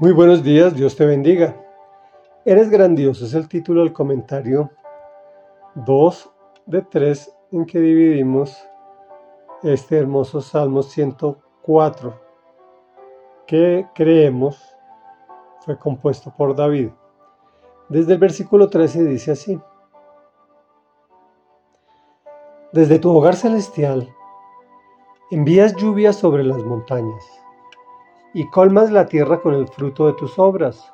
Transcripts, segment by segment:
Muy buenos días, Dios te bendiga. Eres grandioso, es el título del comentario 2 de 3 en que dividimos este hermoso Salmo 104 que creemos fue compuesto por David. Desde el versículo 13 dice así. Desde tu hogar celestial envías lluvia sobre las montañas y colmas la tierra con el fruto de tus obras.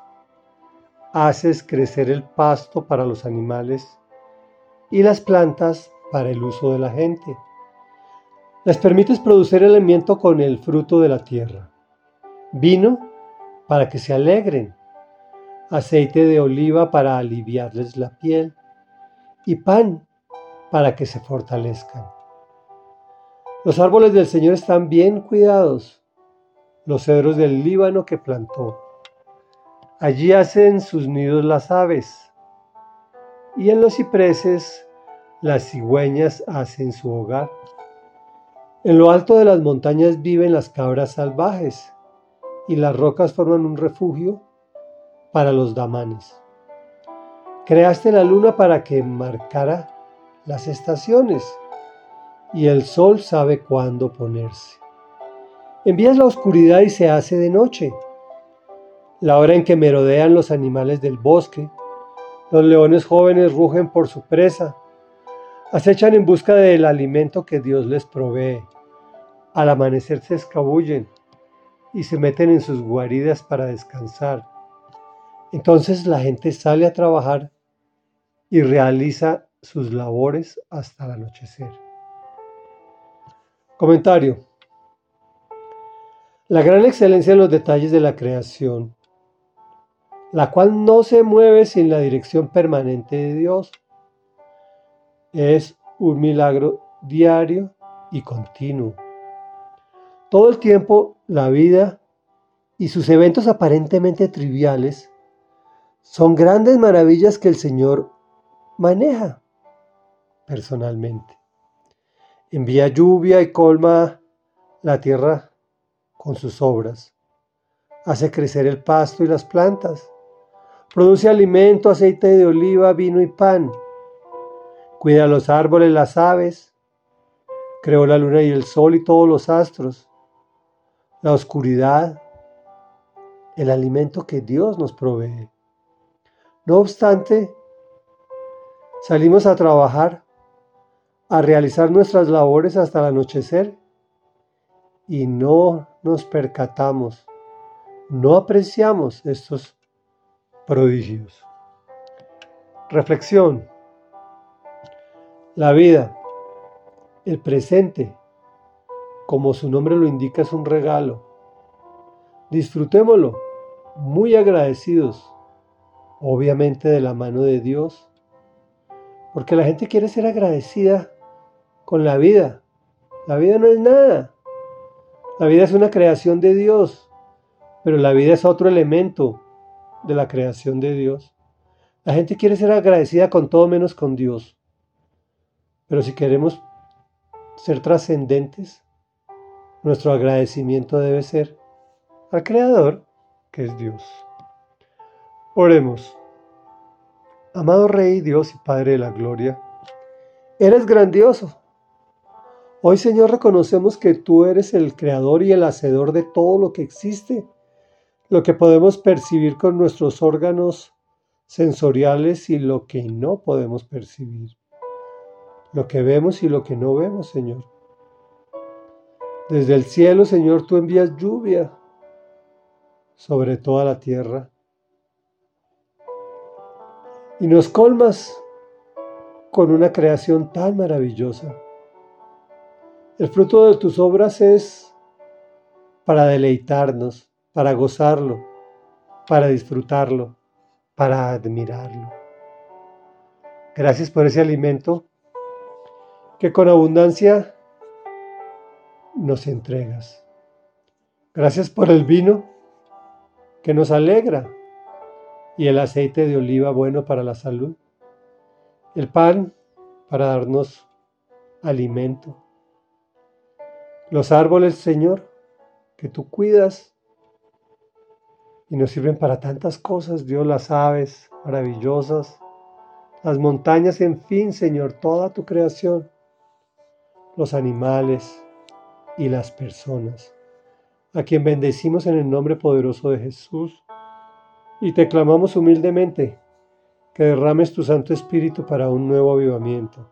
Haces crecer el pasto para los animales y las plantas para el uso de la gente. Les permites producir el alimento con el fruto de la tierra, vino para que se alegren, aceite de oliva para aliviarles la piel y pan para que se fortalezcan. Los árboles del Señor están bien cuidados los cedros del Líbano que plantó. Allí hacen sus nidos las aves, y en los cipreses las cigüeñas hacen su hogar. En lo alto de las montañas viven las cabras salvajes, y las rocas forman un refugio para los damanes. Creaste la luna para que marcara las estaciones, y el sol sabe cuándo ponerse. Envías la oscuridad y se hace de noche. La hora en que merodean los animales del bosque, los leones jóvenes rugen por su presa, acechan en busca del alimento que Dios les provee. Al amanecer se escabullen y se meten en sus guaridas para descansar. Entonces la gente sale a trabajar y realiza sus labores hasta el anochecer. Comentario. La gran excelencia en los detalles de la creación, la cual no se mueve sin la dirección permanente de Dios, es un milagro diario y continuo. Todo el tiempo la vida y sus eventos aparentemente triviales son grandes maravillas que el Señor maneja personalmente. Envía lluvia y colma la tierra con sus obras. Hace crecer el pasto y las plantas. Produce alimento, aceite de oliva, vino y pan. Cuida los árboles, las aves. Creó la luna y el sol y todos los astros. La oscuridad, el alimento que Dios nos provee. No obstante, salimos a trabajar, a realizar nuestras labores hasta el anochecer y no nos percatamos, no apreciamos estos prodigios. Reflexión. La vida, el presente, como su nombre lo indica, es un regalo. Disfrutémoslo, muy agradecidos, obviamente de la mano de Dios, porque la gente quiere ser agradecida con la vida. La vida no es nada. La vida es una creación de Dios, pero la vida es otro elemento de la creación de Dios. La gente quiere ser agradecida con todo menos con Dios. Pero si queremos ser trascendentes, nuestro agradecimiento debe ser al Creador, que es Dios. Oremos. Amado Rey, Dios y Padre de la Gloria, eres grandioso Hoy, Señor, reconocemos que tú eres el creador y el hacedor de todo lo que existe, lo que podemos percibir con nuestros órganos sensoriales y lo que no podemos percibir, lo que vemos y lo que no vemos, Señor. Desde el cielo, Señor, tú envías lluvia sobre toda la tierra y nos colmas con una creación tan maravillosa. El fruto de tus obras es para deleitarnos, para gozarlo, para disfrutarlo, para admirarlo. Gracias por ese alimento que con abundancia nos entregas. Gracias por el vino que nos alegra y el aceite de oliva bueno para la salud. El pan para darnos alimento los árboles, Señor, que tú cuidas y nos sirven para tantas cosas, Dios, las aves maravillosas, las montañas, en fin, Señor, toda tu creación, los animales y las personas, a quien bendecimos en el nombre poderoso de Jesús y te clamamos humildemente que derrames tu Santo Espíritu para un nuevo avivamiento,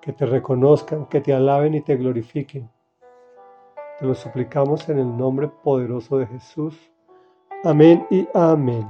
que te reconozcan, que te alaben y te glorifiquen. Te lo suplicamos en el nombre poderoso de Jesús. Amén y amén.